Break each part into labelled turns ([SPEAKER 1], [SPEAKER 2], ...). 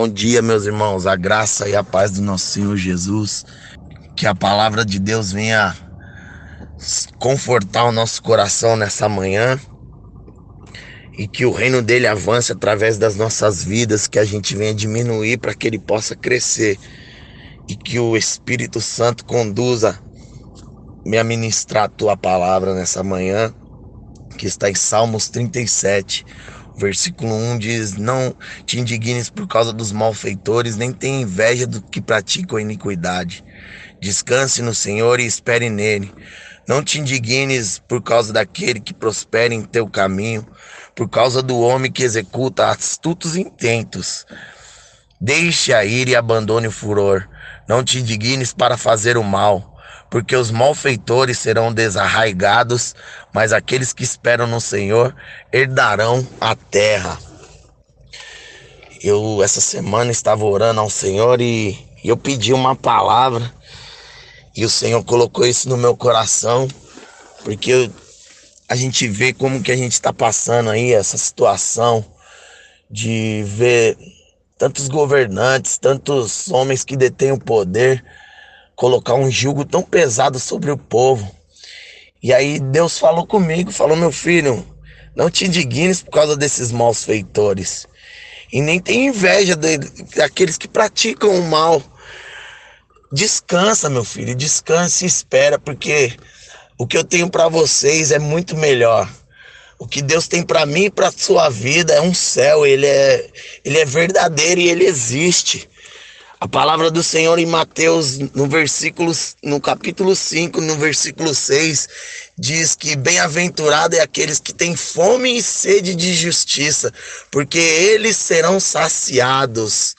[SPEAKER 1] Bom dia, meus irmãos, a graça e a paz do nosso Senhor Jesus. Que a palavra de Deus venha confortar o nosso coração nessa manhã e que o reino dele avance através das nossas vidas, que a gente venha diminuir para que ele possa crescer e que o Espírito Santo conduza me a ministrar a tua palavra nessa manhã, que está em Salmos 37. Versículo 1 diz: Não te indignes por causa dos malfeitores, nem tenha inveja do que praticam a iniquidade. Descanse no Senhor e espere nele. Não te indignes por causa daquele que prospera em teu caminho, por causa do homem que executa astutos intentos. Deixe a ira e abandone o furor. Não te indignes para fazer o mal, porque os malfeitores serão desarraigados, mas aqueles que esperam no Senhor herdarão a terra. Eu essa semana estava orando ao Senhor e eu pedi uma palavra e o Senhor colocou isso no meu coração, porque a gente vê como que a gente está passando aí essa situação de ver tantos governantes, tantos homens que detêm o poder, colocar um jugo tão pesado sobre o povo. E aí Deus falou comigo, falou: meu filho, não te indignes por causa desses maus feitores. E nem tenha inveja daqueles que praticam o mal. Descansa, meu filho, descansa e espera, porque o que eu tenho para vocês é muito melhor. O que Deus tem para mim e para sua vida é um céu, ele é, ele é verdadeiro e ele existe. A palavra do Senhor em Mateus, no versículo, no capítulo 5, no versículo 6, diz que bem-aventurado é aqueles que têm fome e sede de justiça, porque eles serão saciados.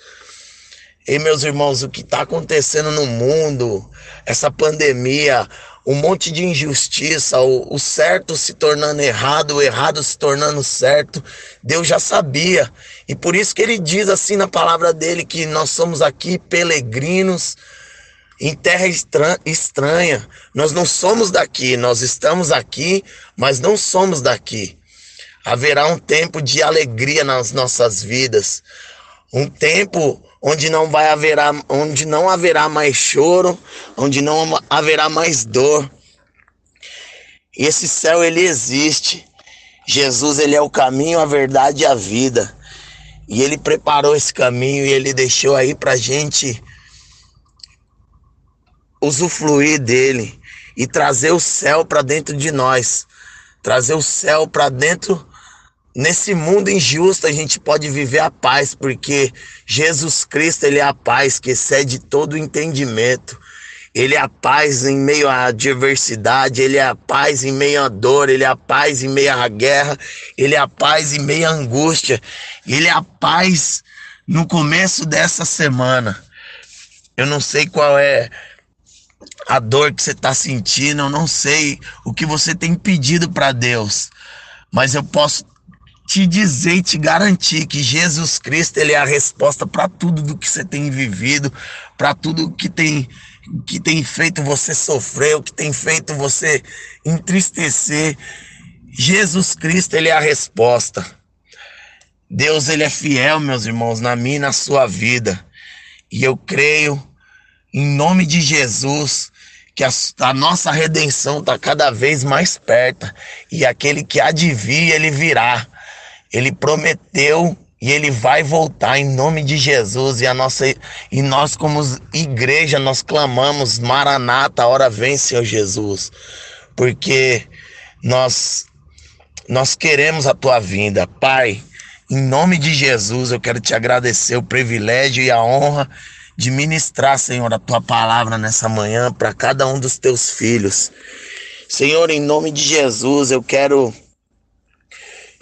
[SPEAKER 1] E meus irmãos, o que está acontecendo no mundo, essa pandemia, um monte de injustiça, o, o, certo se tornando errado, o errado se tornando certo. Deus já sabia. E por isso que ele diz assim na palavra dele que nós somos aqui peregrinos em terra estranha. Nós não somos daqui, nós estamos aqui, mas não somos daqui. Haverá um tempo de alegria nas nossas vidas. Um tempo onde não vai haverá, onde não haverá mais choro, onde não haverá mais dor. E esse céu ele existe. Jesus ele é o caminho, a verdade e a vida. E ele preparou esse caminho e ele deixou aí pra gente usufruir dele e trazer o céu para dentro de nós. Trazer o céu para dentro Nesse mundo injusto a gente pode viver a paz, porque Jesus Cristo ele é a paz que excede todo entendimento. Ele é a paz em meio à adversidade, ele é a paz em meio à dor, ele é a paz em meio à guerra, ele é a paz em meio à angústia, ele é a paz no começo dessa semana. Eu não sei qual é a dor que você está sentindo, eu não sei o que você tem pedido para Deus, mas eu posso te dizer e te garantir que Jesus Cristo ele é a resposta para tudo do que você tem vivido, para tudo que tem que tem feito você sofrer, o que tem feito você entristecer. Jesus Cristo ele é a resposta. Deus ele é fiel, meus irmãos, na minha e na sua vida. E eu creio em nome de Jesus que a, a nossa redenção está cada vez mais perto e aquele que há de vir, ele virá. Ele prometeu e ele vai voltar em nome de Jesus e a nossa e nós como igreja nós clamamos Maranata, hora vem, Senhor Jesus. Porque nós nós queremos a tua vinda, Pai. Em nome de Jesus, eu quero te agradecer o privilégio e a honra de ministrar, Senhor, a tua palavra nessa manhã para cada um dos teus filhos. Senhor, em nome de Jesus, eu quero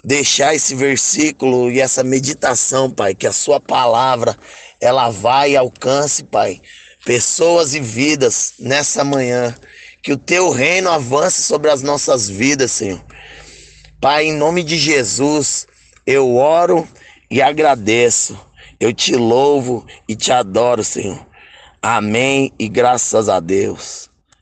[SPEAKER 1] deixar esse versículo e essa meditação, Pai, que a sua palavra ela vai e alcance, Pai, pessoas e vidas nessa manhã, que o teu reino avance sobre as nossas vidas, Senhor. Pai, em nome de Jesus, eu oro e agradeço. Eu te louvo e te adoro, Senhor. Amém e graças a Deus.